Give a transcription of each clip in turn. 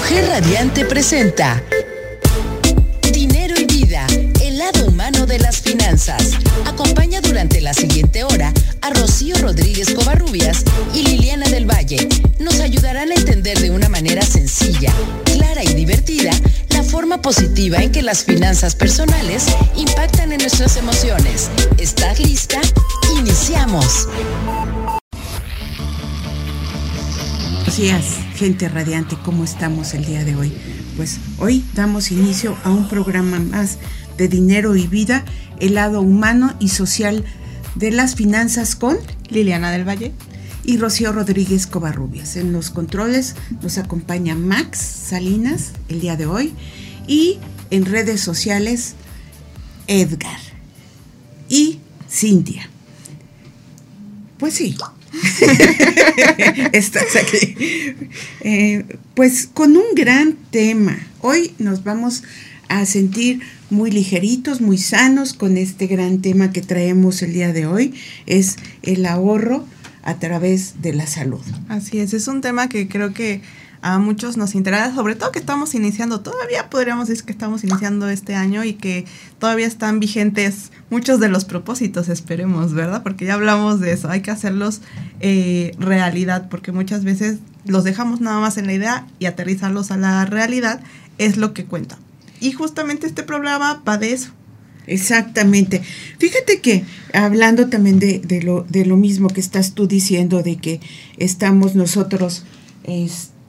Mujer Radiante presenta Dinero y Vida, el lado humano de las finanzas. Acompaña durante la siguiente hora a Rocío Rodríguez Covarrubias y Liliana del Valle. Nos ayudarán a entender de una manera sencilla, clara y divertida la forma positiva en que las finanzas personales impactan en nuestras emociones. ¿Estás lista? Iniciamos. días, gente radiante, ¿cómo estamos el día de hoy? Pues hoy damos inicio a un programa más de dinero y vida, el lado humano y social de las finanzas con Liliana del Valle y Rocío Rodríguez Covarrubias. En los controles nos acompaña Max Salinas el día de hoy y en redes sociales Edgar y Cintia. Pues sí, Estás aquí. Eh, pues con un gran tema. Hoy nos vamos a sentir muy ligeritos, muy sanos con este gran tema que traemos el día de hoy. Es el ahorro a través de la salud. Así es, es un tema que creo que a muchos nos interesa, sobre todo que estamos iniciando, todavía podríamos decir que estamos iniciando este año y que todavía están vigentes muchos de los propósitos, esperemos, ¿verdad? Porque ya hablamos de eso, hay que hacerlos eh, realidad, porque muchas veces los dejamos nada más en la idea y aterrizarlos a la realidad es lo que cuenta. Y justamente este programa va de eso. Exactamente. Fíjate que hablando también de, de, lo, de lo mismo que estás tú diciendo, de que estamos nosotros... Este,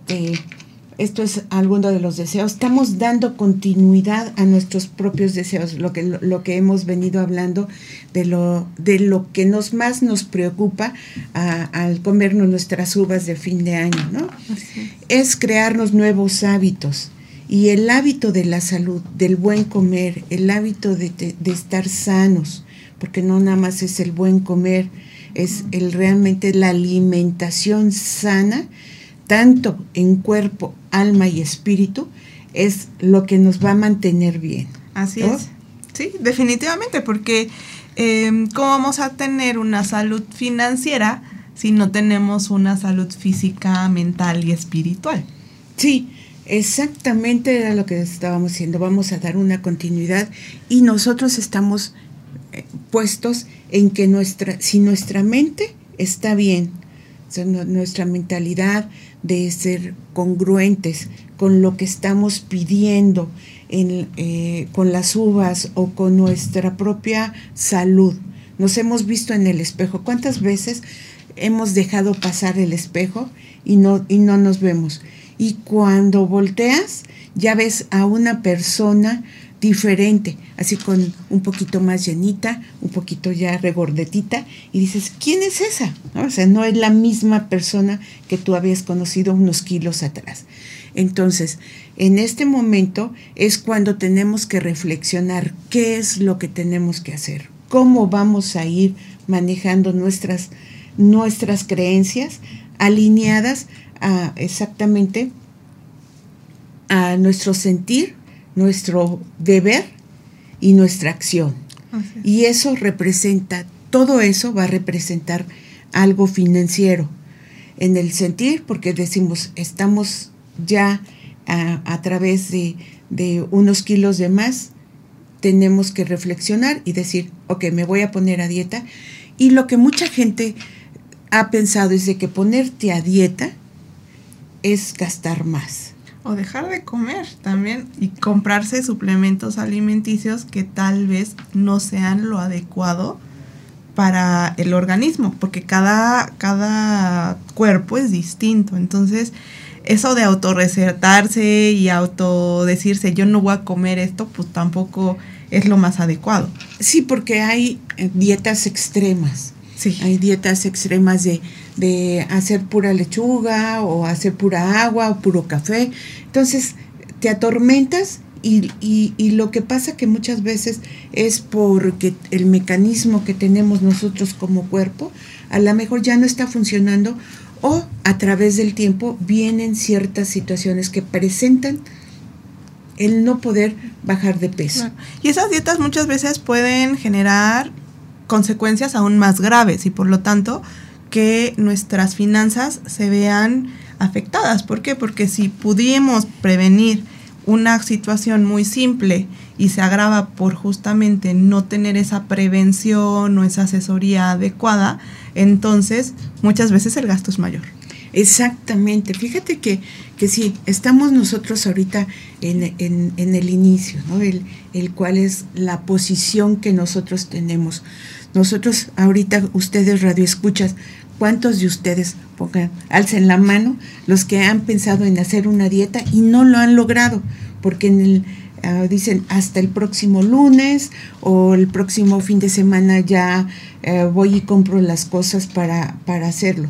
esto es alguno de los deseos, estamos dando continuidad a nuestros propios deseos, lo que, lo, que hemos venido hablando de lo, de lo que nos más nos preocupa al comernos nuestras uvas de fin de año, ¿no? Es crearnos nuevos hábitos. Y el hábito de la salud, del buen comer, el hábito de, de estar sanos, porque no nada más es el buen comer, es el realmente la alimentación sana tanto en cuerpo, alma y espíritu, es lo que nos va a mantener bien. Así es. Sí, definitivamente, porque em, ¿cómo vamos a tener una salud financiera si no tenemos una salud física, mental y espiritual? Sí, exactamente era lo que estábamos haciendo. Vamos a dar una continuidad y nosotros estamos eh, puestos en que nuestra, si nuestra mente está bien, nuestra mentalidad de ser congruentes con lo que estamos pidiendo en, eh, con las uvas o con nuestra propia salud. Nos hemos visto en el espejo. ¿Cuántas veces hemos dejado pasar el espejo y no, y no nos vemos? Y cuando volteas, ya ves a una persona diferente, así con un poquito más llenita, un poquito ya regordetita, y dices, ¿quién es esa? O sea, no es la misma persona que tú habías conocido unos kilos atrás. Entonces, en este momento es cuando tenemos que reflexionar qué es lo que tenemos que hacer, cómo vamos a ir manejando nuestras, nuestras creencias alineadas a exactamente a nuestro sentir nuestro deber y nuestra acción. Y eso representa, todo eso va a representar algo financiero en el sentir, porque decimos, estamos ya a, través de, de, unos kilos de más, tenemos que reflexionar y decir, ok, me voy a poner a dieta. Y lo que mucha gente ha pensado es de que ponerte a dieta es gastar más o dejar de comer también y comprarse suplementos alimenticios que tal vez no sean lo adecuado para el organismo, porque cada, cada cuerpo es distinto. Entonces, eso de autorrecetarse y autodecirse yo no voy a comer esto, pues tampoco es lo más adecuado. Sí, porque hay dietas extremas. Sí. Hay dietas extremas de de hacer pura lechuga o hacer pura agua o puro café. Entonces te atormentas y, y, lo que pasa que muchas veces es porque el mecanismo que tenemos nosotros como cuerpo a lo mejor ya no está funcionando o a través del tiempo vienen ciertas situaciones que presentan el no poder bajar de peso. Y esas dietas muchas veces pueden generar consecuencias aún más graves y por lo tanto que nuestras finanzas se vean afectadas. ¿Por qué? Porque si pudimos prevenir una situación muy simple y se agrava por justamente no tener esa prevención o esa asesoría adecuada, entonces muchas veces el gasto es mayor. Exactamente. Fíjate que, que si estamos nosotros ahorita en, en, el inicio, ¿no? El, el, cual es la posición que nosotros tenemos. Nosotros ahorita, ustedes radioescuchas, ¿cuántos de ustedes pongan, alcen la mano los que han pensado en hacer una dieta y no lo han logrado? Porque en el, ah, dicen hasta el próximo lunes o el próximo fin de semana ya eh, voy y compro las cosas para, para hacerlo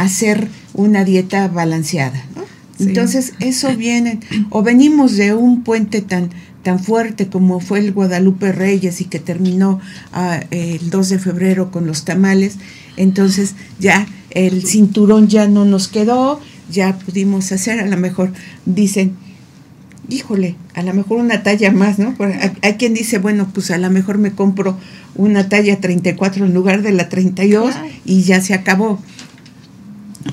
hacer una dieta balanceada. Entonces, eso viene, o venimos de un puente tan, tan fuerte como fue el Guadalupe Reyes y que terminó ah, el 2 de febrero con los tamales, entonces ya el cinturón ya no nos quedó, ya pudimos hacer, a lo mejor dicen, híjole, a lo mejor una talla más, ¿no? Hay quien dice, bueno, pues a lo mejor me compro una talla 34 en lugar de la 32 y ya se acabó.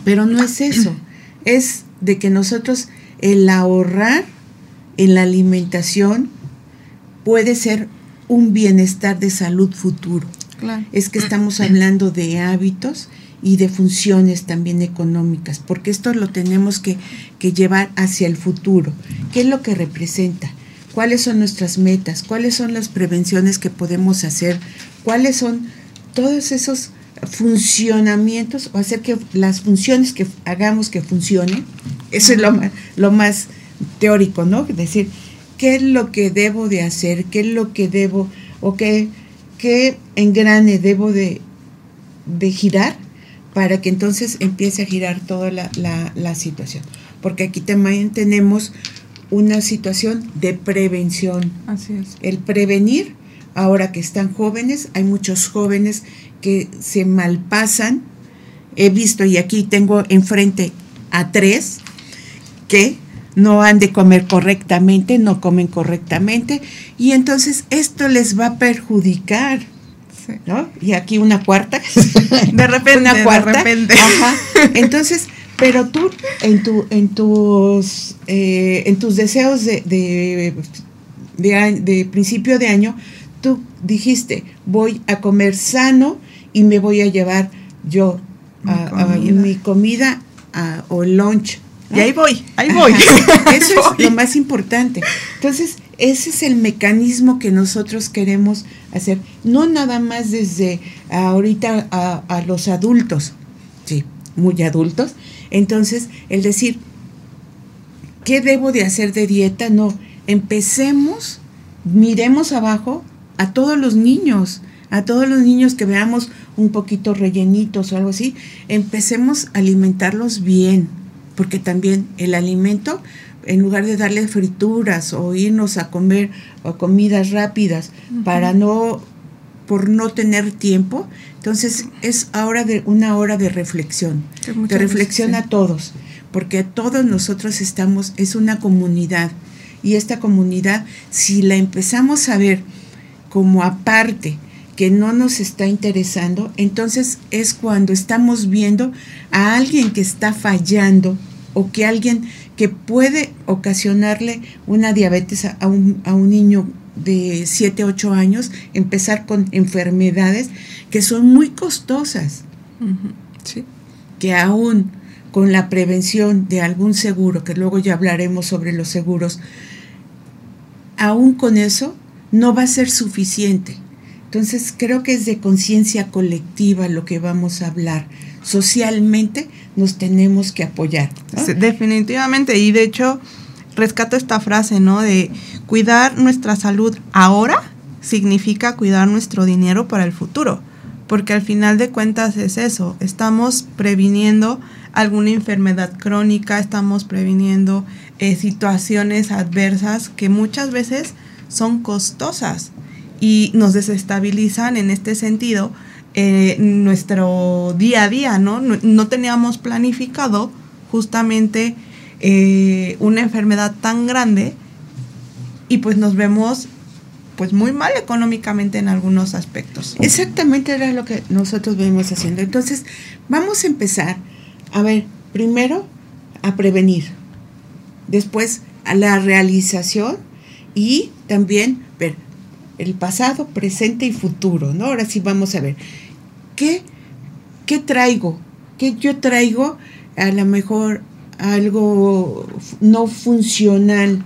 Pero no es eso, es de que nosotros el ahorrar en la alimentación puede ser un bienestar de salud futuro. Es que estamos hablando de hábitos y de funciones también económicas, porque esto lo tenemos que, que, llevar hacia el futuro. ¿Qué es lo que representa? ¿Cuáles son nuestras metas? ¿Cuáles son las prevenciones que podemos hacer? ¿Cuáles son todos esos funcionamientos o hacer que las funciones que hagamos que funcionen, eso es lo más, lo más teórico, ¿no? Es decir, ¿qué es lo que debo de hacer? ¿Qué es lo que debo o qué, qué engrane debo de, de girar para que entonces empiece a girar toda la, la, la situación? Porque aquí también tenemos una situación de prevención. Así es. El prevenir, ahora que están jóvenes, hay muchos jóvenes que se malpasan. He visto, y aquí tengo enfrente a tres, que no han de comer correctamente, no comen correctamente, y entonces esto les va a perjudicar. ¿no? Y aquí una cuarta. De repente, una cuarta. De repente. Entonces, pero tú en tu, en tus eh, en tus deseos de, de, de, principio de año, tú dijiste voy a comer sano y me voy a llevar yo a, mi comida o lunch. Y ahí voy, ahí voy. Eso es lo más importante. Entonces, ese es el mecanismo que nosotros queremos hacer, no nada más desde ahorita a, a los adultos, sí, muy adultos. Entonces, el decir, ¿qué debo de hacer de dieta? No, empecemos, miremos abajo a todos los niños, a todos los niños que veamos un poquito rellenitos o algo así, empecemos a alimentarlos bien, porque también el alimento, en lugar de darle frituras o irnos a comer o comidas rápidas para no por no tener tiempo, entonces es ahora de una hora de reflexión, de reflexión a todos, porque todos nosotros estamos es una comunidad. Y esta comunidad si la empezamos a ver como aparte que no nos está interesando, entonces es cuando estamos viendo a alguien que está fallando o que alguien que puede ocasionarle una diabetes a un, a un niño de 7, 8 años, empezar con enfermedades que son muy costosas. Que aún con la prevención de algún seguro, que luego ya hablaremos sobre los seguros, aún con eso no va a ser suficiente entonces creo que es de conciencia colectiva lo que vamos a hablar. Socialmente nos tenemos que apoyar. definitivamente, y de hecho rescato esta frase, ¿no? De cuidar nuestra salud ahora significa cuidar nuestro dinero para el futuro, porque al final de cuentas es eso, estamos previniendo alguna enfermedad crónica, estamos previniendo eh, situaciones adversas que muchas veces son costosas y nos desestabilizan en este sentido eh, nuestro día a día, ¿no? ¿no? teníamos planificado justamente eh, una enfermedad tan grande y pues nos vemos pues muy mal económicamente en algunos aspectos. Exactamente era lo que nosotros venimos haciendo. Entonces, vamos a empezar. A ver, primero a prevenir. Después a la realización y también ver el pasado, presente y futuro, ¿no? Ahora sí vamos a ver qué, qué traigo, qué yo traigo a lo mejor algo no funcional,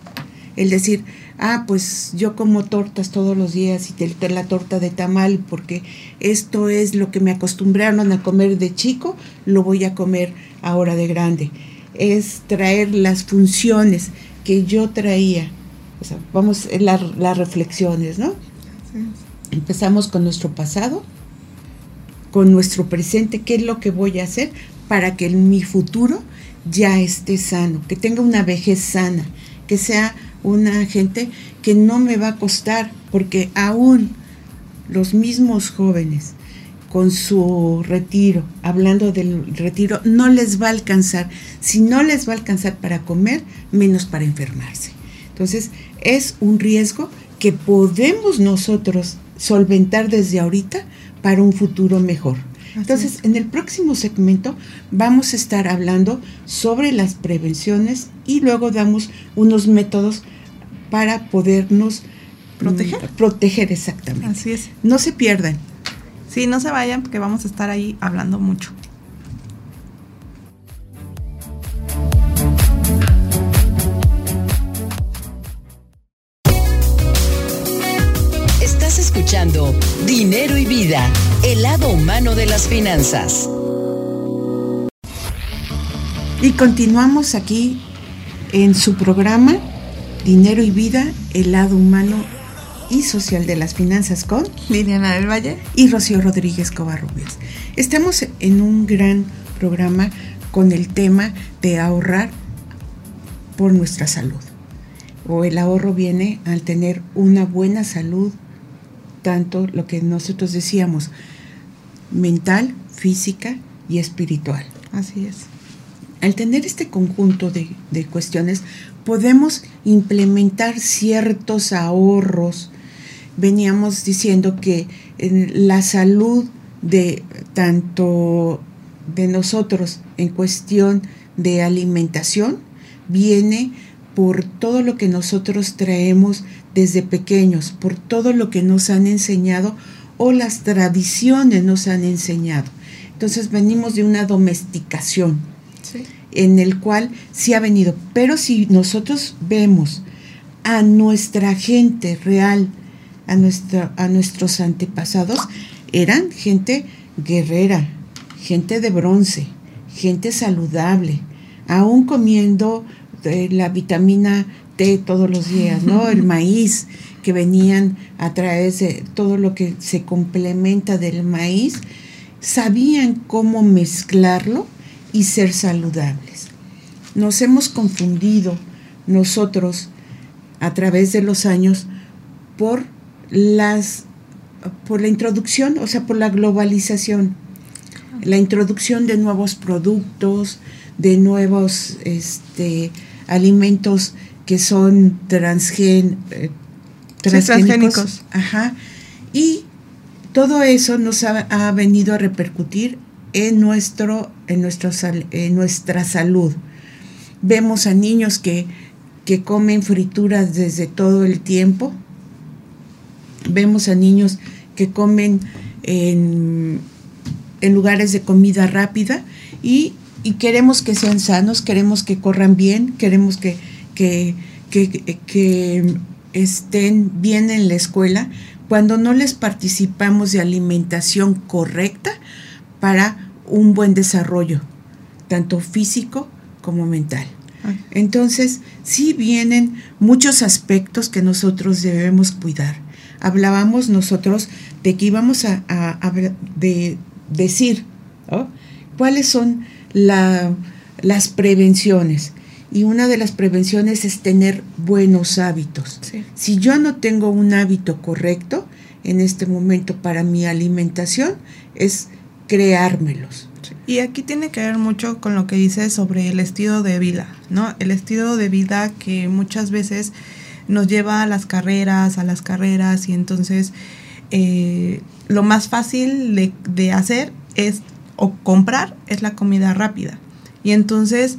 el decir, ah, pues yo como tortas todos los días y te, la torta de tamal porque esto es lo que me acostumbraron a comer de chico, lo voy a comer ahora de grande. Es traer las funciones que yo traía. O sea, vamos, las reflexiones, ¿no? Empezamos con nuestro pasado, con nuestro presente, qué es lo que voy a hacer para que en mi futuro ya esté sano, que tenga una vejez sana, que sea una gente que no me va a costar, porque aún los mismos jóvenes con su retiro, hablando del retiro, no les va a alcanzar. Si no les va a alcanzar para comer, menos para enfermarse. Entonces, es un riesgo que podemos nosotros solventar desde ahorita para un futuro mejor. Entonces, en el próximo segmento vamos a estar hablando sobre las prevenciones y luego damos unos métodos para podernos proteger. Mm, proteger exactamente. Así es. No se pierdan. Sí, no se vayan porque vamos a estar ahí hablando mucho. Vida, el lado humano de las finanzas. Y continuamos aquí en su programa Dinero y Vida, el lado humano y social de las finanzas con Liliana del Valle y Rocío Rodríguez Covarrubias. Estamos en un gran programa con el tema de ahorrar por nuestra salud. O el ahorro viene al tener una buena salud, tanto lo que nosotros decíamos, mental, física y espiritual. Así es. Al tener este conjunto de, de cuestiones, podemos implementar ciertos ahorros. Veníamos diciendo que en la salud de tanto de nosotros en cuestión de alimentación viene por todo lo que nosotros traemos desde pequeños, por todo lo que nos han enseñado o las tradiciones nos han enseñado. Entonces venimos de una domesticación. Sí en el cual sí ha venido. Pero si nosotros vemos a nuestra gente real, a, a nuestros antepasados, eran gente guerrera, gente de bronce, gente saludable, aún comiendo eh, la vitamina Todos los días, ¿no? El maíz que venían a través de todo lo que se complementa del maíz, sabían cómo mezclarlo y ser saludables. Nos hemos confundido nosotros a través de los años por las por la introducción, o sea, por la globalización, la introducción de nuevos productos, de nuevos este, alimentos que son transgen, eh, transgénicos. Ajá. Y todo eso nos ha, ha, venido a repercutir en, nuestro, en, nuestro, en nuestra salud. Vemos a niños que, que comen frituras desde todo el tiempo. Vemos a niños que comen en, en lugares de comida rápida y, y, queremos que sean sanos, queremos que corran bien, queremos que, que, que, que estén bien en la escuela. Cuando no les participamos de alimentación correcta, para un buen desarrollo, tanto físico como mental. Entonces, sí vienen muchos aspectos que nosotros debemos cuidar. Hablábamos nosotros de que íbamos a, de decir cuáles son las prevenciones. Y una de las prevenciones es tener buenos hábitos. Si yo no tengo un hábito correcto en este momento para mi alimentación, es creármelos. Y aquí tiene que ver mucho con lo que dice sobre el estilo de vida, ¿no? El estilo de vida que muchas veces nos lleva a las carreras, a las carreras, y entonces eh, lo más fácil de, de hacer es, o comprar, es la comida rápida. Y entonces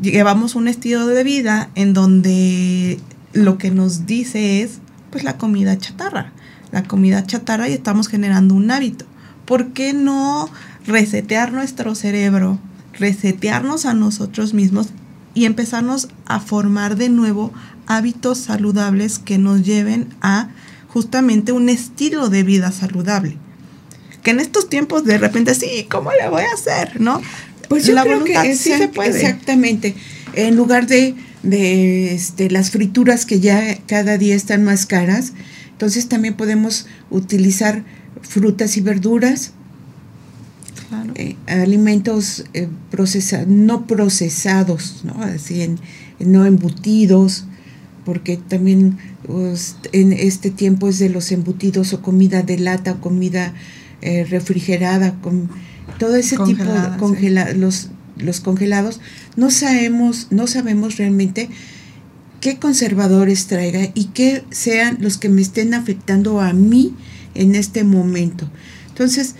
llevamos un estilo de vida en donde lo que nos dice es pues la comida chatarra, la comida chatarra y estamos generando un hábito. ¿Por qué no resetear nuestro cerebro, resetearnos a nosotros mismos y empezarnos a formar de nuevo hábitos saludables que nos lleven a justamente un estilo de vida saludable? Que en estos tiempos de repente, sí, ¿cómo le voy a hacer? ¿No? Pues yo creo que sí se puede. Exactamente. En lugar de, de este, las frituras que ya cada día están más caras, entonces también podemos utilizar frutas y verduras, eh, alimentos eh, no procesados, ¿no? Así en, no embutidos, porque también pues, en este tiempo es de los embutidos o comida de lata comida eh, refrigerada, con todo ese tipo de congela los, los congelados, no sabemos, no sabemos realmente qué conservadores traiga y qué sean los que me estén afectando a mí en este momento. Entonces,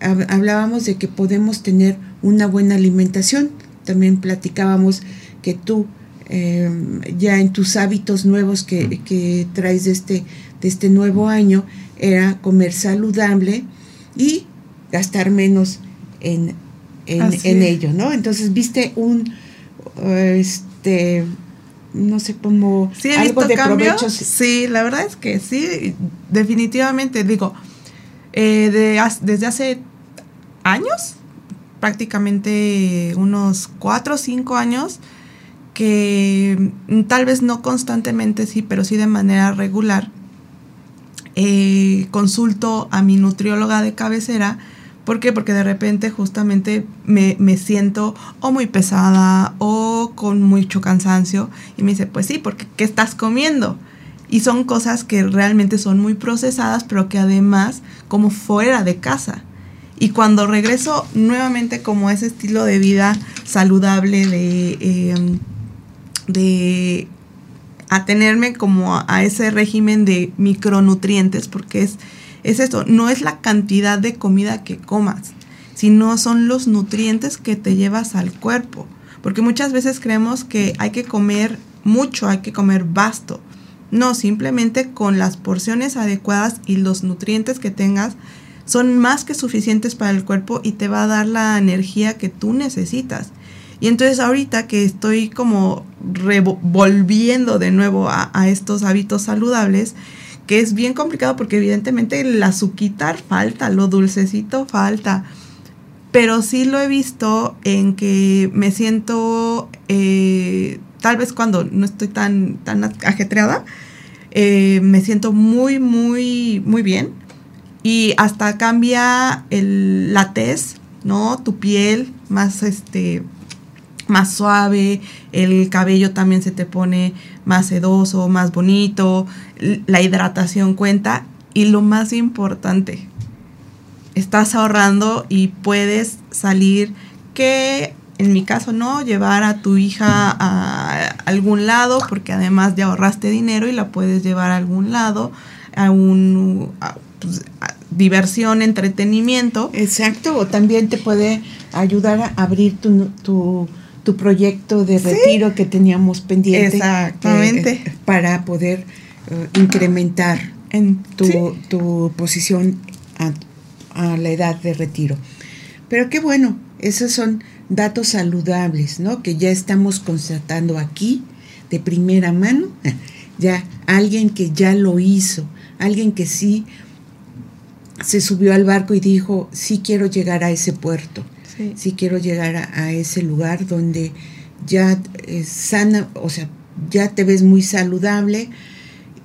hablábamos de que podemos tener una buena alimentación. También platicábamos que tú em, ya en tus hábitos nuevos que, que, traes de este, de este nuevo año era comer saludable y gastar menos en, en, ello, ¿no? Entonces viste un, este, no sé cómo, sí, algo de provecho. Sí, la verdad es que sí, definitivamente, digo, eh, de, desde hace años, prácticamente unos cuatro o cinco años, que tal vez no constantemente, sí, pero sí de manera regular, eh, consulto a mi nutrióloga de cabecera ¿Por qué? Porque de repente justamente me, siento o muy pesada o con mucho cansancio y me dice, pues sí, porque ¿qué estás comiendo? Y son cosas que realmente son muy procesadas, pero que además como fuera de casa. Y cuando regreso nuevamente como ese estilo de vida saludable, de, em, de atenerme como a ese régimen de micronutrientes, porque es es esto, no es la cantidad de comida que comas, sino son los nutrientes que te llevas al cuerpo. Porque muchas veces creemos que hay que comer mucho, hay que comer vasto. No, simplemente con las porciones adecuadas y los nutrientes que tengas son más que suficientes para el cuerpo y te va a dar la energía que tú necesitas. Y entonces ahorita que estoy como volviendo de nuevo a, a estos hábitos saludables, que es bien complicado porque evidentemente el azuquitar falta, lo dulcecito falta. Pero sí lo he visto en que me siento, eh, tal vez cuando no estoy tan, tan ajetreada, eh, me siento muy, muy, muy bien. Y hasta cambia el, la tez, ¿no? Tu piel más, este, más suave, el cabello también se te pone más sedoso, más bonito, la hidratación cuenta y lo más importante, estás ahorrando y puedes salir que en mi caso no, llevar a tu hija a algún lado porque además ya ahorraste dinero y la puedes llevar a algún lado, a un... Pues, diversión, entretenimiento. Exacto, o también te puede ayudar a abrir tu, tu tu proyecto de retiro que teníamos pendiente. Exactamente. Eh, para poder eh, incrementar en tu, posición a, la edad de retiro. Pero qué bueno, esos son datos saludables, ¿no? Que ya estamos constatando aquí de primera mano, ya alguien que ya lo hizo, alguien que sí se subió al barco y dijo, sí quiero llegar a ese puerto si quiero llegar a, ese lugar donde ya es sana, o sea, ya te ves muy saludable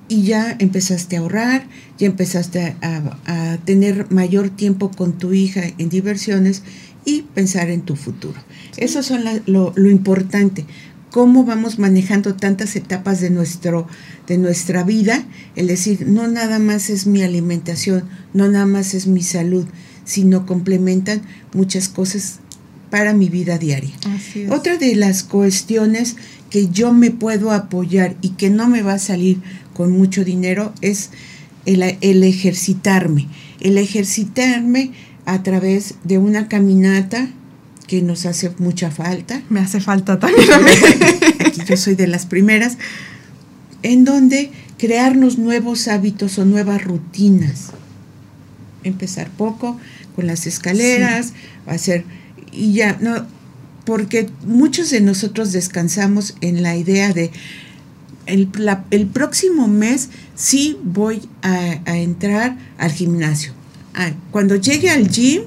y ya empezaste a ahorrar, ya empezaste a, tener mayor tiempo con tu hija en diversiones y pensar en tu futuro. Eso son lo, lo, importante, cómo vamos manejando tantas etapas de, nuestro, de nuestra vida, el decir, no nada más es mi alimentación, no nada más es mi salud, sino complementan muchas cosas para mi vida diaria. Otra de las cuestiones que yo me puedo apoyar y que no me va a salir con mucho dinero es el, el ejercitarme. El ejercitarme a través de una caminata que nos hace mucha falta. Me hace falta también. Aquí yo soy de las primeras, en donde crearnos nuevos hábitos o nuevas rutinas. Empezar poco con las escaleras, hacer y ya no porque muchos de nosotros descansamos en la idea de el, el próximo mes sí voy a, a entrar al gimnasio. Ah, cuando llegue al gym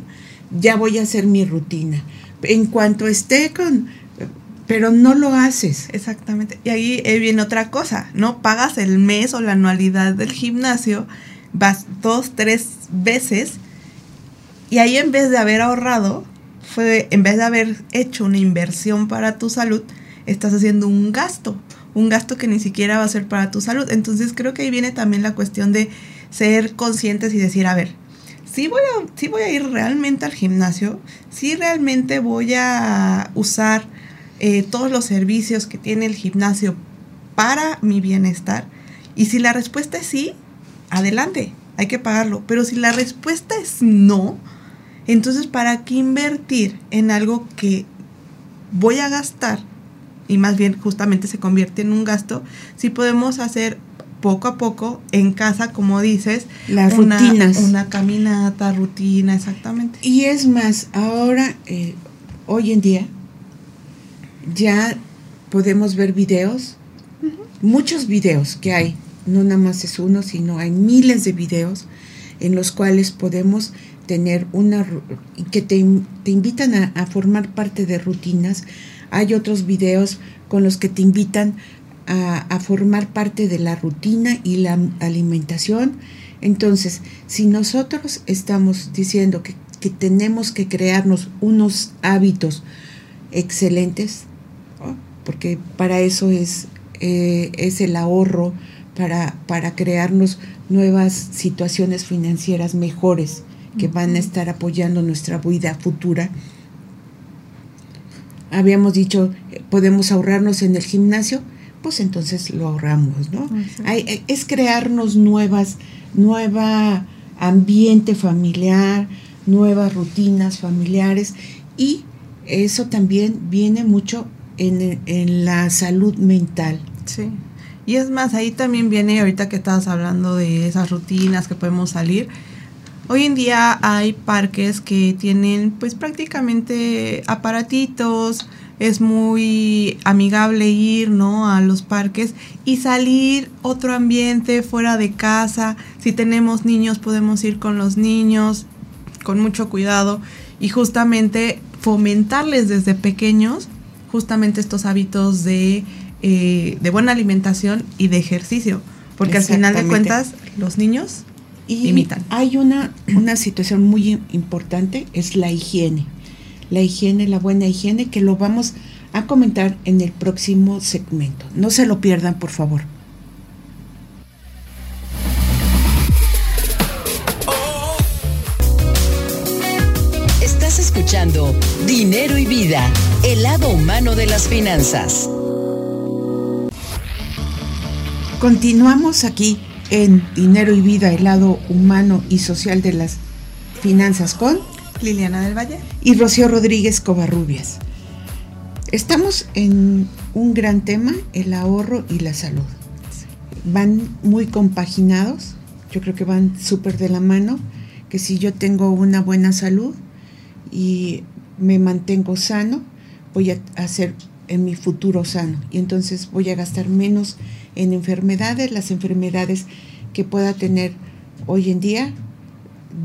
ya voy a hacer mi rutina. En cuanto esté con... Pero no lo haces. Exactamente. Y ahí viene otra cosa, ¿no? Pagas el mes o la anualidad del gimnasio, vas dos, tres veces, y ahí en vez de haber ahorrado, fue, en vez de haber hecho una inversión para tu salud, estás haciendo un gasto, un gasto que ni siquiera va a ser para tu salud. Entonces creo que ahí viene también la cuestión de ser conscientes y decir, a ver, si voy a, voy a ir realmente al gimnasio, si realmente voy a usar eh, todos los servicios que tiene el gimnasio para mi bienestar. Y si la respuesta es sí, adelante, hay que pagarlo. Pero si la respuesta es no, entonces ¿para qué invertir en algo que voy a gastar? Y más bien justamente se convierte en un gasto si podemos hacer poco a poco en casa, como dices, las rutinas. Una caminata, rutina, exactamente. Y es más, ahora, eh, hoy en día, ya podemos ver videos, muchos videos que hay, no nada más es uno, sino hay miles de videos en los cuales podemos tener una que te, te invitan a, a, formar parte de rutinas. Hay otros videos con los que te invitan a, formar parte de la rutina y la alimentación. Entonces, si nosotros estamos diciendo que, tenemos que crearnos unos hábitos excelentes, porque para eso es, eh, es el ahorro, para, para crearnos nuevas situaciones financieras mejores que van a estar apoyando nuestra vida futura. Habíamos dicho, eh, podemos ahorrarnos en el gimnasio, pues entonces lo ahorramos, ¿no? Hay, es crearnos nuevas, nueva ambiente familiar, nuevas rutinas familiares y eso también viene mucho en, en la salud mental. Sí. Y es más, ahí también viene, ahorita que estabas hablando de esas rutinas que podemos salir, Hoy en día hay parques que tienen pues prácticamente aparatitos, es muy amigable ir, ¿no? A los parques y salir otro ambiente fuera de casa. Si tenemos niños, podemos ir con los niños con mucho cuidado y justamente fomentarles desde pequeños justamente estos hábitos de, eh, de buena alimentación y de ejercicio. Porque al final de cuentas, los niños imitan. Hay una, una situación muy importante, es la higiene la higiene, la buena higiene, que lo vamos a comentar en el próximo segmento. No se lo pierdan, por favor. Estás escuchando Dinero y Vida, el lado humano de las finanzas. Continuamos aquí en Dinero y Vida, el lado humano y social de las finanzas con Liliana del Valle y Rocío Rodríguez Covarrubias. Estamos en un gran tema, el ahorro y la salud. Van muy compaginados, yo creo que van súper de la mano, que si yo tengo una buena salud y me mantengo sano, voy a hacer en mi futuro sano y entonces voy a gastar menos en enfermedades, las enfermedades que pueda tener hoy en día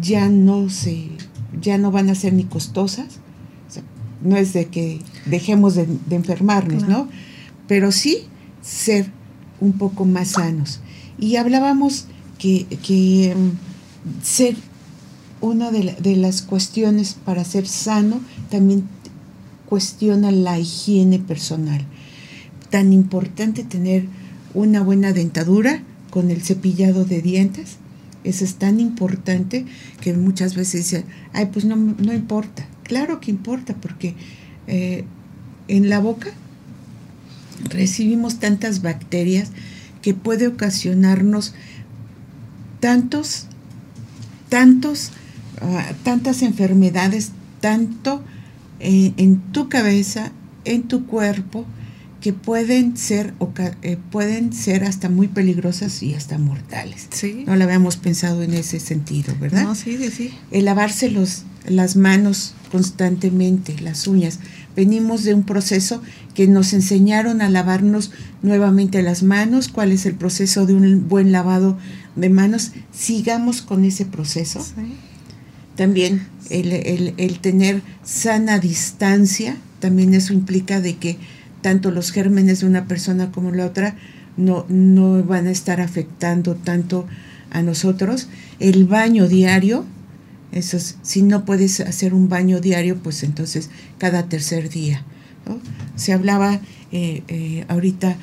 ya no se ya no van a ser ni costosas. no es de que dejemos de, enfermarnos, ¿no? Pero sí ser un poco más sanos. Y hablábamos que, que mm, ser una de, de, las cuestiones para ser sano también cuestiona la higiene personal. Tan importante tener una buena dentadura con el cepillado de dientes eso es tan importante que muchas veces dicen, ay, pues no, no importa. Claro que importa, porque eh, en la boca recibimos tantas bacterias que puede ocasionarnos tantos, tantos, ah, tantas enfermedades, tanto eh, en tu cabeza, en tu cuerpo, que pueden ser, eh, pueden ser hasta muy peligrosas y hasta mortales. Sí. No lo habíamos pensado en ese sentido, ¿verdad? No, sí, sí, sí. El lavarse los, las manos constantemente, las uñas. Venimos de un proceso que nos enseñaron a lavarnos nuevamente las manos, cuál es el proceso de un buen lavado de manos. Sigamos con ese proceso. También el, el, el tener sana distancia, también eso implica de que tanto los gérmenes de una persona como la otra no, no van a estar afectando tanto a nosotros. El baño diario, eso si no puedes hacer un baño diario, pues entonces cada tercer día. Se hablaba eh, eh, ahorita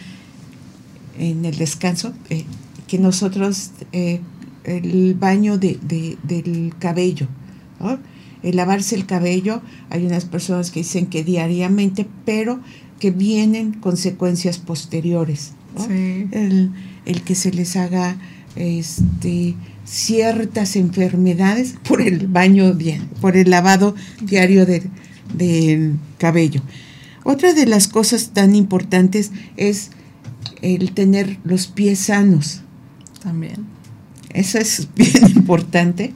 en el descanso eh, que nosotros el baño de, del cabello, el lavarse el cabello, hay unas personas que dicen que diariamente, pero que vienen consecuencias posteriores. El, que se les haga este, ciertas enfermedades por el baño, por el lavado diario del de cabello. Otra de las cosas tan importantes es el tener los pies sanos. También. Eso es bien importante.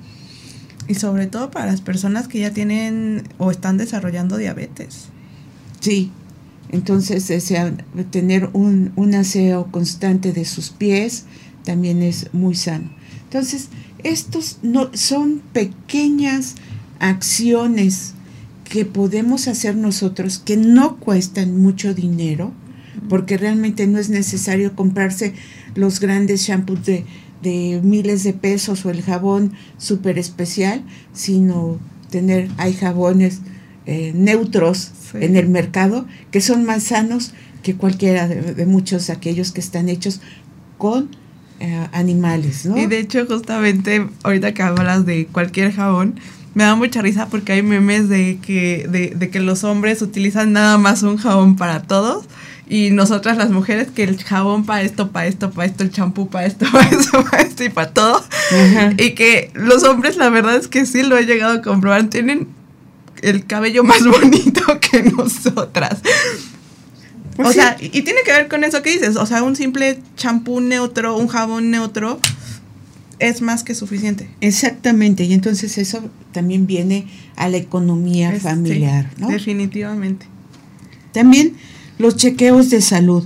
Y sobre todo para las personas que ya tienen o están desarrollando diabetes. Sí, entonces, tener un, un, aseo constante de sus pies también es muy sano. Entonces, estos no, son pequeñas acciones que podemos hacer nosotros que no cuestan mucho dinero, porque realmente no es necesario comprarse los grandes shampoos de, de miles de pesos o el jabón súper especial, sino tener, hay jabones eh, neutros en el mercado que son más sanos que cualquiera de, muchos aquellos que están hechos con eh, animales, ¿no? Y de hecho, justamente ahorita que hablas de cualquier jabón, me da mucha risa porque hay memes de que, de, de que los hombres utilizan nada más un jabón para todos y nosotras las mujeres que el jabón para esto, para esto, para esto, el champú para esto, para esto, para esto y para todo. Y que los hombres la verdad es que sí lo he llegado a comprobar, tienen el cabello más bonito que nosotras. Pues o sea, y, tiene que ver con eso que dices, o sea, un simple champú neutro, un jabón neutro, es más que suficiente. Exactamente, y entonces eso también viene a la economía familiar, ¿no? Definitivamente. También los chequeos de salud.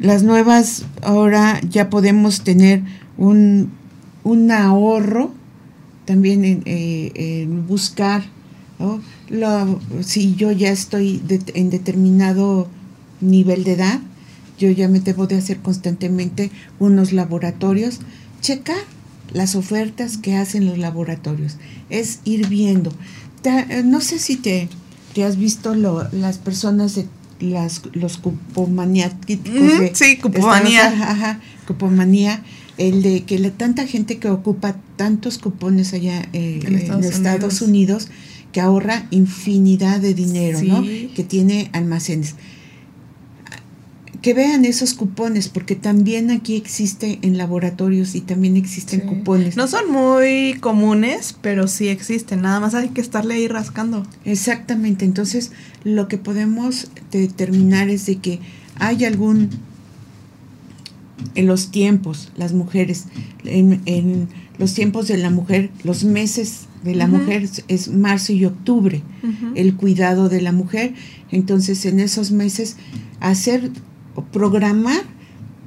Las nuevas, ahora ya podemos tener un, un ahorro también en, eh, en buscar si yo ya estoy en determinado nivel de edad, yo ya me debo de hacer constantemente unos laboratorios, checar las ofertas que hacen los laboratorios, es ir viendo. no sé si te, te has visto lo, las personas de las, los cupomaniáticos. sí, cupomanía. Ajá, cupomanía el de que la, tanta gente que ocupa tantos cupones allá eh, en Estados, Unidos que ahorra infinidad de dinero, ¿no? Que tiene almacenes. Que vean esos cupones, porque también aquí existe en laboratorios y también existen cupones. No son muy comunes, pero sí existen. Nada más hay que estarle ahí rascando. Exactamente. Entonces, lo que podemos determinar es de que hay algún en los tiempos, las mujeres, en, en los tiempos de la mujer, los meses de la mujer es marzo y octubre, el cuidado de la mujer. Entonces, en esos meses, hacer o programar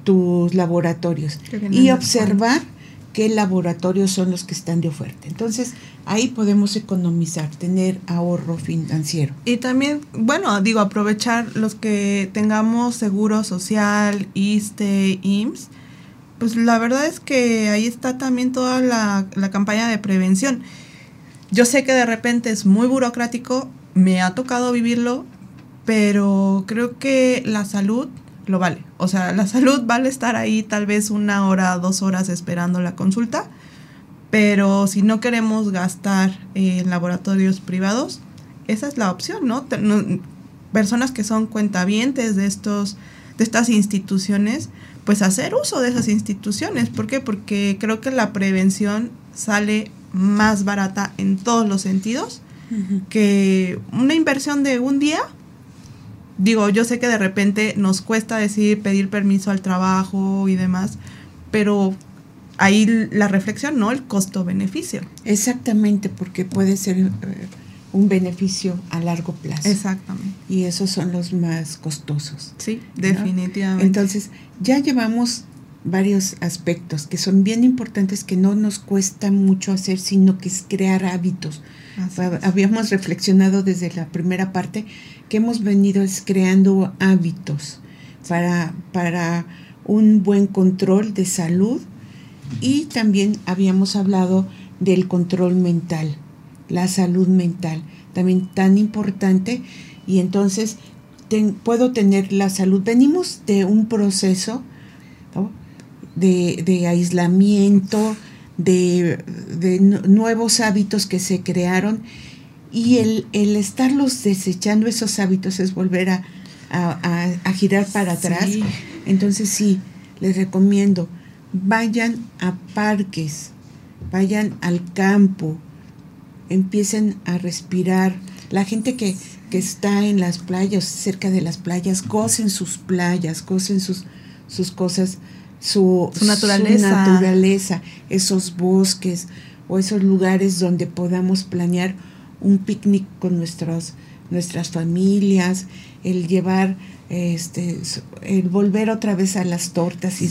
tus laboratorios y observar qué laboratorios son los que están de oferta. Entonces, ahí podemos economizar, tener ahorro financiero. Y también, bueno, digo, aprovechar los que tengamos seguro social, ISTE, IMSS, pues la verdad es que ahí está también toda la, la campaña de prevención. Yo sé que de repente es muy burocrático, me ha tocado vivirlo, pero creo que la salud lo vale. O sea, la salud vale estar ahí tal vez una hora, dos horas esperando la consulta, pero si no queremos gastar en laboratorios privados, esa es la opción, ¿no? Personas que son cuentavientes de estos de estas instituciones, pues hacer uso de esas instituciones. ¿Por qué? Porque creo que la prevención sale más barata en todos los sentidos que una inversión de un día, digo, yo sé que de repente nos cuesta decir pedir permiso al trabajo y demás, pero ahí la reflexión, ¿no? El costo-beneficio. Exactamente, porque puede ser eh, un beneficio a largo plazo. Exactamente. Y esos son los más costosos. Sí, definitivamente. Entonces, ya llevamos varios aspectos que son bien importantes que no nos cuesta mucho hacer, sino que es crear hábitos. Habíamos reflexionado desde la primera parte que hemos venido creando hábitos para, para un buen control de salud y también habíamos hablado del control mental, la salud mental, también tan importante. Y entonces puedo tener la salud. Venimos de un proceso de, aislamiento, de, nuevos hábitos que se crearon. Y el, estarlos desechando esos hábitos es volver a, girar para atrás. Entonces sí, les recomiendo vayan a parques, vayan al campo, empiecen a respirar. La gente que, está en las playas, cerca de las playas, gocen sus playas, gocen sus, sus cosas, su, naturaleza. naturaleza, esos bosques o esos lugares donde podamos planear un picnic con nuestros, nuestras familias, el llevar este, el volver otra vez a las tortas y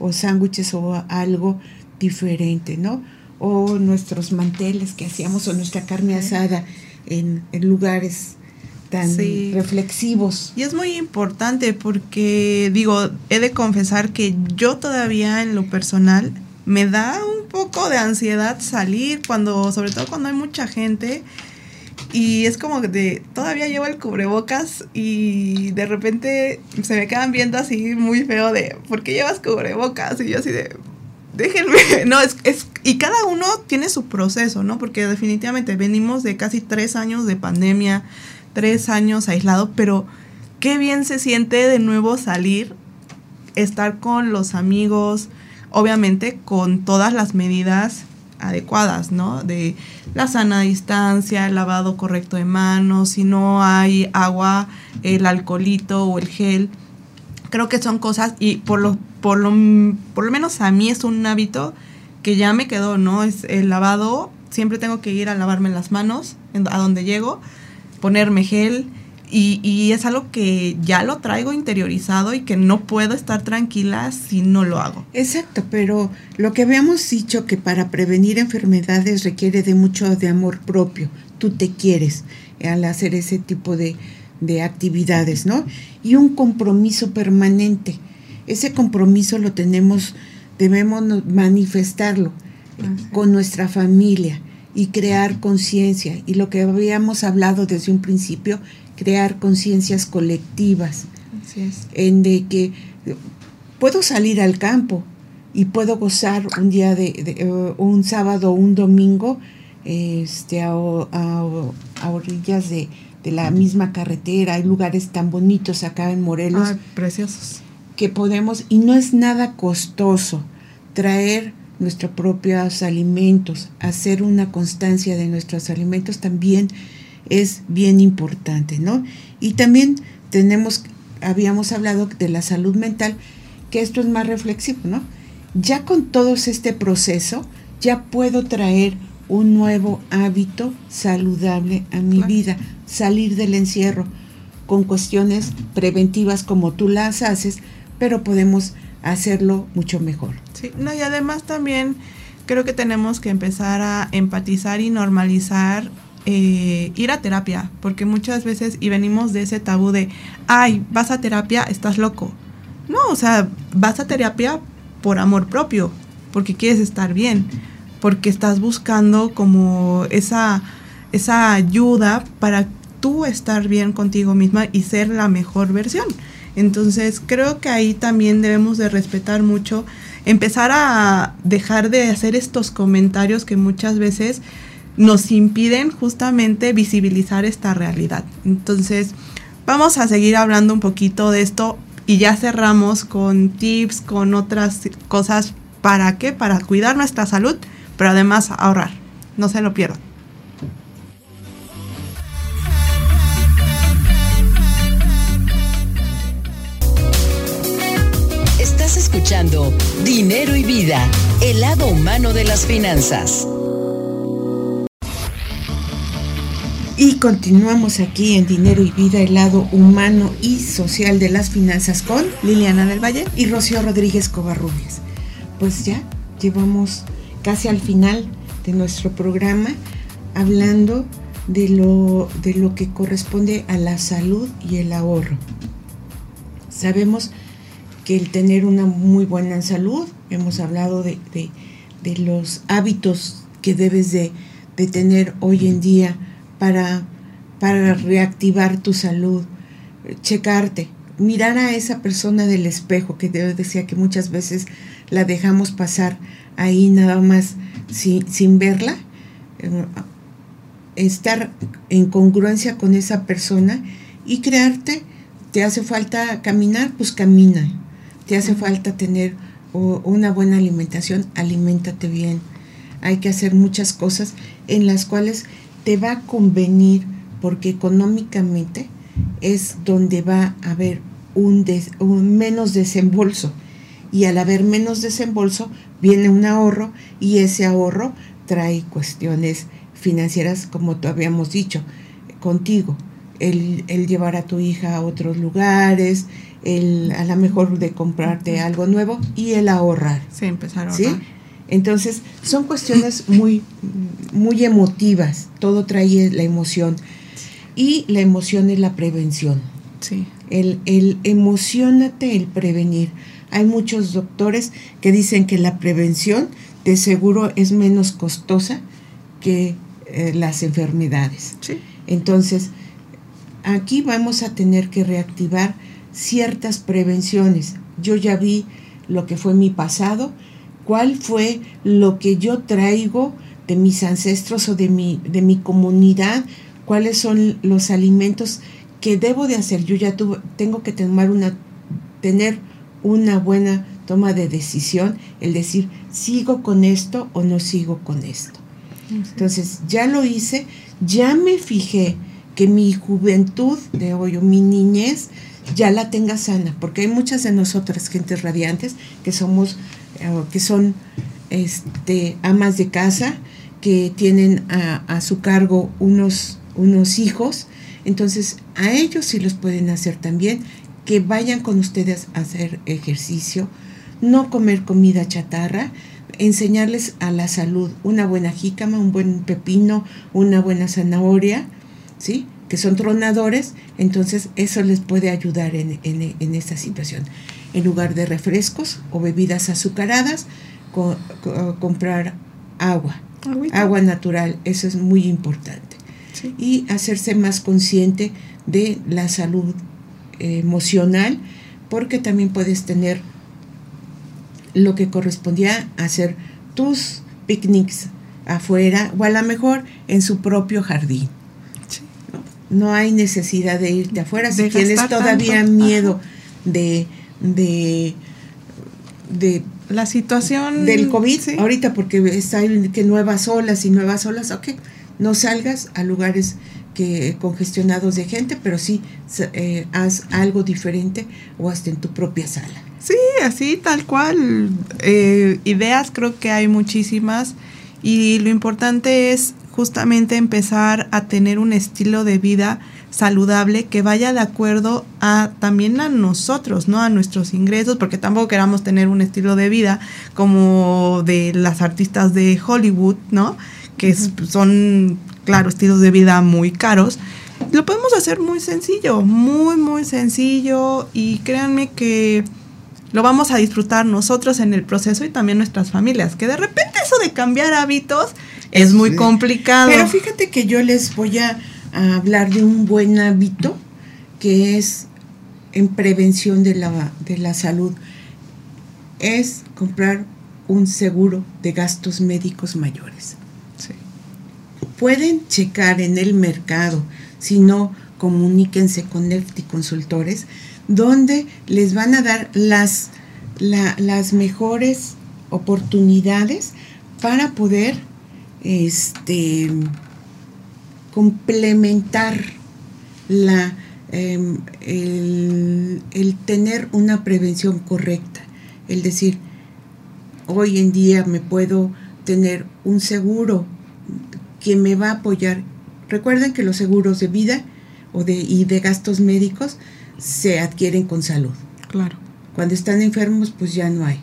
o, sándwiches o algo diferente, ¿no? O nuestros manteles que hacíamos o nuestra carne asada en, lugares tan reflexivos. Y es muy importante porque, digo, he de confesar que yo todavía en lo personal me da un poco de ansiedad salir cuando, sobre todo cuando hay mucha gente y es como que todavía llevo el cubrebocas y de repente se me quedan viendo así muy feo de, ¿por qué llevas cubrebocas? Y yo así de, déjenme. No, es, es, y cada uno tiene su proceso, ¿no? Porque definitivamente venimos de casi tres años de pandemia, tres años aislado, pero qué bien se siente de nuevo salir, estar con los amigos, obviamente con todas las medidas adecuadas, ¿no? De la sana distancia, el lavado correcto de manos, si no hay agua, el alcoholito o el gel. Creo que son cosas y por lo, por lo, por lo menos a mí es un hábito que ya me quedó, ¿no? Es el lavado, siempre tengo que ir a lavarme las manos a donde llego, ponerme gel, y, es algo que ya lo traigo interiorizado y que no puedo estar tranquila si no lo hago. Exacto, pero lo que habíamos dicho que para prevenir enfermedades requiere de mucho de amor propio. Tú te quieres al hacer ese tipo de, de actividades, ¿no? Y un compromiso permanente. Ese compromiso lo tenemos, debemos manifestarlo con nuestra familia y crear conciencia. Y lo que habíamos hablado desde un principio crear conciencias colectivas. En de que puedo salir al campo y puedo gozar un día de, uh, un sábado o un domingo este, a, orillas de, la misma carretera. Hay lugares tan bonitos acá en Morelos. preciosos. Que podemos, y no es nada costoso, traer nuestros propios alimentos, hacer una constancia de nuestros alimentos también es bien importante, ¿no? Y también tenemos, habíamos hablado de la salud mental, que esto es más reflexivo, ¿no? Ya con todo este proceso, ya puedo traer un nuevo hábito saludable a mi vida, salir del encierro con cuestiones preventivas como tú las haces, pero podemos hacerlo mucho mejor. Sí, no, y además también creo que tenemos que empezar a empatizar y normalizar eh, ir a terapia, porque muchas veces, y venimos de ese tabú de, ay, vas a terapia, estás loco. No, o sea, vas a terapia por amor propio, porque quieres estar bien, porque estás buscando como esa, esa ayuda para tú estar bien contigo misma y ser la mejor versión. Entonces creo que ahí también debemos de respetar mucho, empezar a dejar de hacer estos comentarios que muchas veces nos impiden justamente visibilizar esta realidad. Entonces, vamos a seguir hablando un poquito de esto y ya cerramos con tips, con otras cosas. ¿Para qué? Para cuidar nuestra salud, pero además ahorrar. No se lo pierdan. Escuchando Dinero y Vida, el lado humano de las finanzas. Y continuamos aquí en Dinero y Vida, el lado humano y social de las finanzas con Liliana del Valle y Rocío Rodríguez Covarrubias. Pues ya llevamos casi al final de nuestro programa hablando de lo, de lo que corresponde a la salud y el ahorro. Sabemos que el tener una muy buena salud, hemos hablado de, los hábitos que debes de, de tener hoy en día, para, para reactivar tu salud, checarte, mirar a esa persona del espejo, que yo decía que muchas veces la dejamos pasar ahí nada más sin, sin verla, eh, estar en congruencia con esa persona y crearte, te hace falta caminar, pues camina, te hace falta tener una buena alimentación, aliméntate bien. Hay que hacer muchas cosas en las cuales te va a convenir porque económicamente es donde va a haber un, menos desembolso. Y al haber menos desembolso viene un ahorro y ese ahorro trae cuestiones financieras, como tú habíamos dicho, contigo. El, llevar a tu hija a otros lugares, el a lo mejor de comprarte algo nuevo y el ahorrar. Sí, empezar a ahorrar. Entonces, son cuestiones muy, muy emotivas, todo trae la emoción. Y la emoción es la prevención. Sí. El, el emocionate, el prevenir. Hay muchos doctores que dicen que la prevención de seguro es menos costosa que eh, las enfermedades. Sí. Entonces, aquí vamos a tener que reactivar ciertas prevenciones. Yo ya vi lo que fue mi pasado cuál fue lo que yo traigo de mis ancestros o de mi, de mi comunidad, cuáles son los alimentos que debo de hacer. Yo ya tengo que tomar una, tener una buena toma de decisión, el decir, sigo con esto o no sigo con esto. Entonces, ya lo hice, ya me fijé que mi juventud de hoy o mi niñez ya la tenga sana, porque hay muchas de nosotras, gentes radiantes, que somos eh, que son este, amas de casa, que tienen a, su cargo unos, unos hijos, entonces a ellos sí los pueden hacer también, que vayan con ustedes a hacer ejercicio, no comer comida chatarra, enseñarles a la salud una buena jícama, un buen pepino, una buena zanahoria, ¿sí? Que son tronadores, entonces eso les puede ayudar en, en, en esta situación en lugar de refrescos o bebidas azucaradas, comprar agua, agua natural, eso es muy importante. Y hacerse más consciente de la salud emocional, porque también puedes tener lo que correspondía a hacer tus picnics afuera o a lo mejor en su propio jardín. No, hay necesidad de irte afuera. Si tienes todavía miedo de de, de la situación del COVID ahorita porque está que nuevas olas y nuevas olas, ok, no salgas a lugares que congestionados de gente, pero sí eh, haz algo diferente o hasta en tu propia sala. Sí, así tal cual. Eh, ideas creo que hay muchísimas. Y lo importante es justamente empezar a tener un estilo de vida saludable que vaya de acuerdo a también a nosotros, ¿no? A nuestros ingresos, porque tampoco queramos tener un estilo de vida como de las artistas de Hollywood, ¿no? Que son, claro, estilos de vida muy caros. Lo podemos hacer muy sencillo, muy, muy sencillo y créanme que lo vamos a disfrutar nosotros en el proceso y también nuestras familias, que de repente eso de cambiar hábitos es muy complicado. Pero fíjate que yo les voy a a hablar de un buen hábito que es en prevención de la, de la salud. Es comprar un seguro de gastos médicos mayores. Pueden checar en el mercado, si no, comuníquense con Nefti Consultores, donde les van a dar las, las mejores oportunidades para poder este, complementar em, el, tener una prevención correcta. El decir, hoy en día me puedo tener un seguro que me va a apoyar. Recuerden que los seguros de vida o de, y de gastos médicos se adquieren con salud. Claro. Cuando están enfermos, pues ya no hay.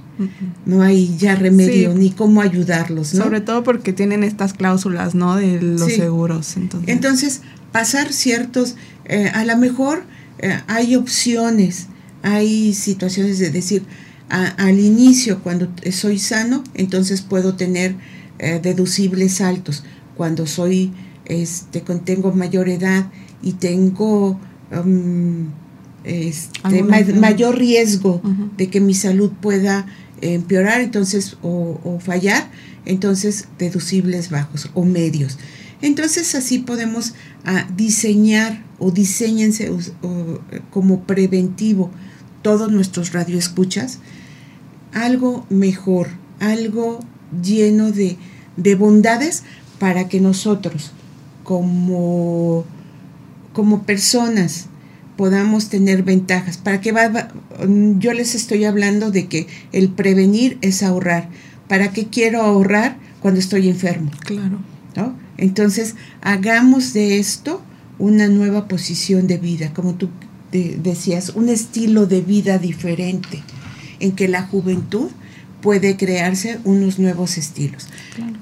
No hay ya remedio ni cómo ayudarlos, ¿no? Sobre todo porque tienen estas cláusulas, ¿no? De los seguros. Entonces. entonces, pasar ciertos, eh, a lo mejor eh, hay opciones, hay situaciones de decir, al inicio, cuando soy sano, entonces puedo tener eh, deducibles altos. Cuando soy, este, tengo mayor edad y tengo um, este, mayor riesgo de que mi salud pueda empeorar entonces o, fallar, entonces deducibles bajos o medios. Entonces así podemos ah, diseñar o diseñense como preventivo todos nuestros radioescuchas algo mejor, algo lleno de, de bondades para que nosotros como, como personas podamos tener ventajas. Para que va, yo les estoy hablando de que el prevenir es ahorrar. ¿Para qué quiero ahorrar cuando estoy enfermo? Claro. ¿no? Entonces, hagamos de esto una nueva posición de vida, como tú decías, un estilo de vida diferente, en que la juventud puede crearse unos nuevos estilos. Claro.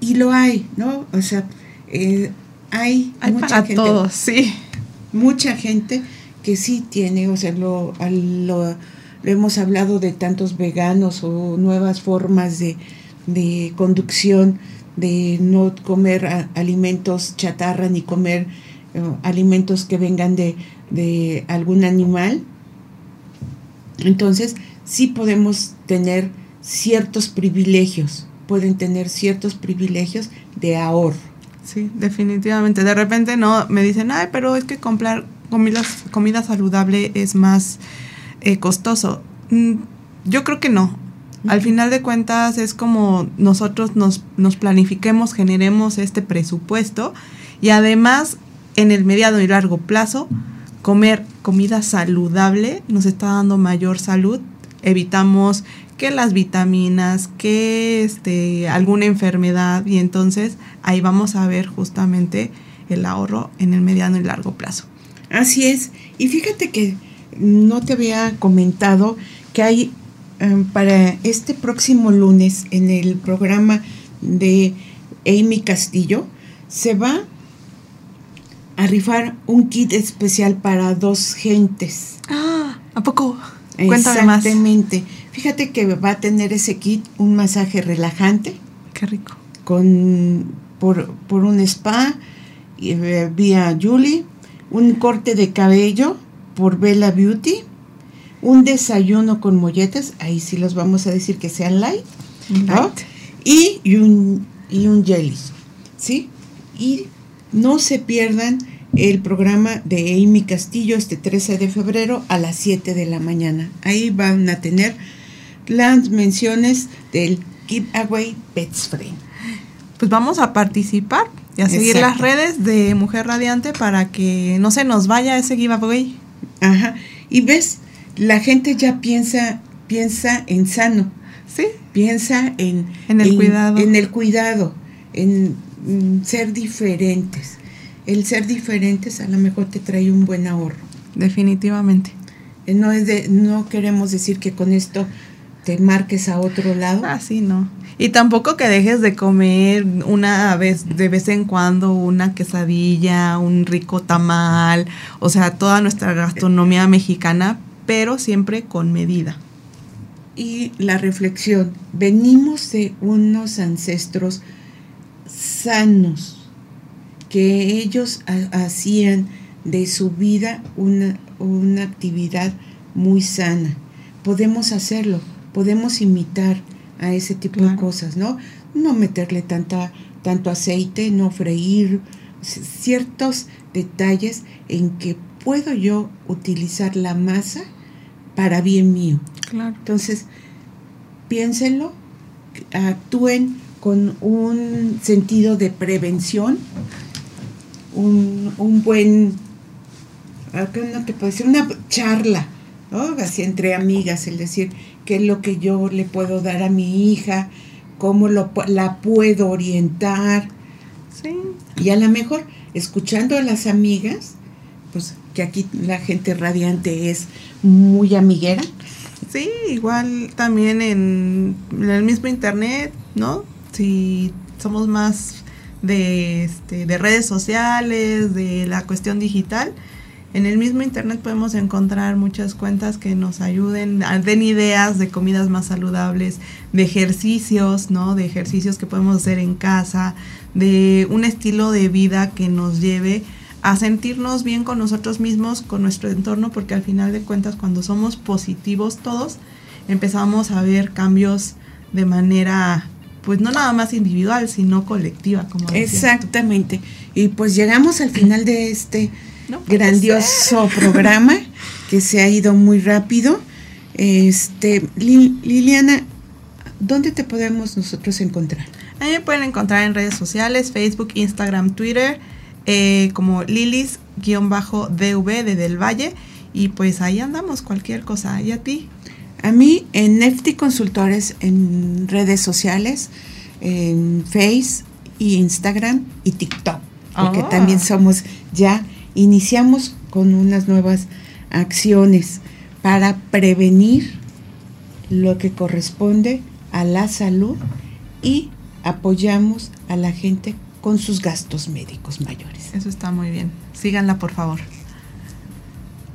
Y, lo hay, ¿no? O sea, eh, hay, mucha gente. Todos, sí mucha gente que sí tiene, o sea, lo, lo, hemos hablado de tantos veganos o nuevas formas de, de conducción, de no comer alimentos chatarra ni comer eh, alimentos que vengan de, de algún animal. Entonces, sí podemos tener ciertos privilegios, pueden tener ciertos privilegios de ahorro. Sí, definitivamente. De repente no me dicen, ay, pero es que comprar comida, comida saludable es más eh, costoso. Mm, yo creo que no. Al final de cuentas es como nosotros nos, nos planifiquemos, generemos este presupuesto y además en el mediano y largo plazo comer comida saludable nos está dando mayor salud. Evitamos que las vitaminas, que este, alguna enfermedad y entonces ahí vamos a ver justamente el ahorro en el mediano y largo plazo. Así es. Y fíjate que no te había comentado que hay em, para este próximo lunes en el programa de Amy Castillo se va a rifar un kit especial para dos gentes. Ah, ¿a poco? Cuéntame más. Fíjate que va a tener ese kit un masaje relajante. Qué rico. Con, por, un spa eh, vía Julie, un corte de cabello por Bella Beauty, un desayuno con molletes, ahí sí los vamos a decir que sean light, y, y, un, y un jelly, ¿sí? Y no se pierdan el programa de Amy Castillo este 13 de febrero a las 7 de la mañana. Ahí van a tener las menciones del Giveaway Pets Friend. Pues vamos a participar y a seguir las redes de Mujer Radiante para que no se nos vaya ese giveaway. Ajá. Y ves, la gente ya piensa piensa en sano. Sí. Piensa en en el cuidado. En el cuidado, en ser diferentes. El ser diferentes a lo mejor te trae un buen ahorro. Definitivamente. Eh, no es de no queremos decir que con esto te marques a otro lado. Ah, sí, no. Y tampoco que dejes de comer una vez, de vez en cuando, una quesadilla, un rico tamal, o sea, toda nuestra gastronomía mexicana, pero siempre con medida. Y la reflexión, venimos de unos ancestros sanos, que ellos hacían de su vida una, una actividad muy sana. Podemos hacerlo podemos imitar a ese tipo de cosas, ¿no? No meterle tanta, tanto aceite, no freír, ciertos detalles en que puedo yo utilizar la masa para bien mío. Claro. Entonces, piénsenlo, actúen con un sentido de prevención, un, un buen, no te puedo decir, una charla, ¿no? Así entre amigas, el decir, qué es lo que yo le puedo dar a mi hija, cómo lo, la puedo orientar. Sí. Y a lo mejor, escuchando a las amigas, pues que aquí la gente radiante es muy amiguera. Sí, igual también en, el mismo internet, ¿no? Si somos más de, este, de redes sociales, de la cuestión digital, en el mismo internet podemos encontrar muchas cuentas que nos ayuden, den ideas de comidas más saludables, de ejercicios, ¿no? De ejercicios que podemos hacer en casa, de un estilo de vida que nos lleve a sentirnos bien con nosotros mismos, con nuestro entorno, porque al final de cuentas cuando somos positivos todos, empezamos a ver cambios de manera pues no nada más individual, sino colectiva, como Exactamente. Y pues llegamos al final de este grandioso programa que se ha ido muy rápido. Este, Liliana, ¿dónde te podemos nosotros encontrar? Ahí me pueden encontrar en redes sociales, Facebook, Instagram, Twitter, eh, como lilis-dv de Del Valle. Y pues ahí andamos, cualquier cosa. ¿Y a ti? A mí en Nefty Consultores en redes sociales, en Face y Instagram y TikTok, porque ah. también somos ya iniciamos con unas nuevas acciones para prevenir lo que corresponde a la salud y apoyamos a la gente con sus gastos médicos mayores. Eso está muy bien. Síganla, por favor.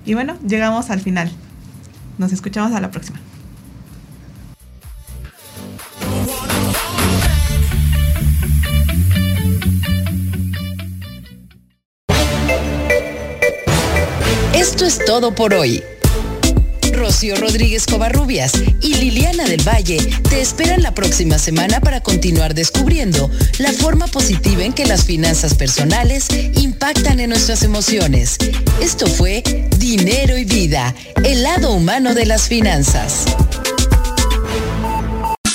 Y bueno, llegamos al final. Nos escuchamos a la próxima. Esto es todo por hoy. Rocío Rodríguez Covarrubias y Liliana del Valle te esperan la próxima semana para continuar descubriendo la forma positiva en que las finanzas personales impactan en nuestras emociones. Esto fue Dinero y Vida, el lado humano de las finanzas.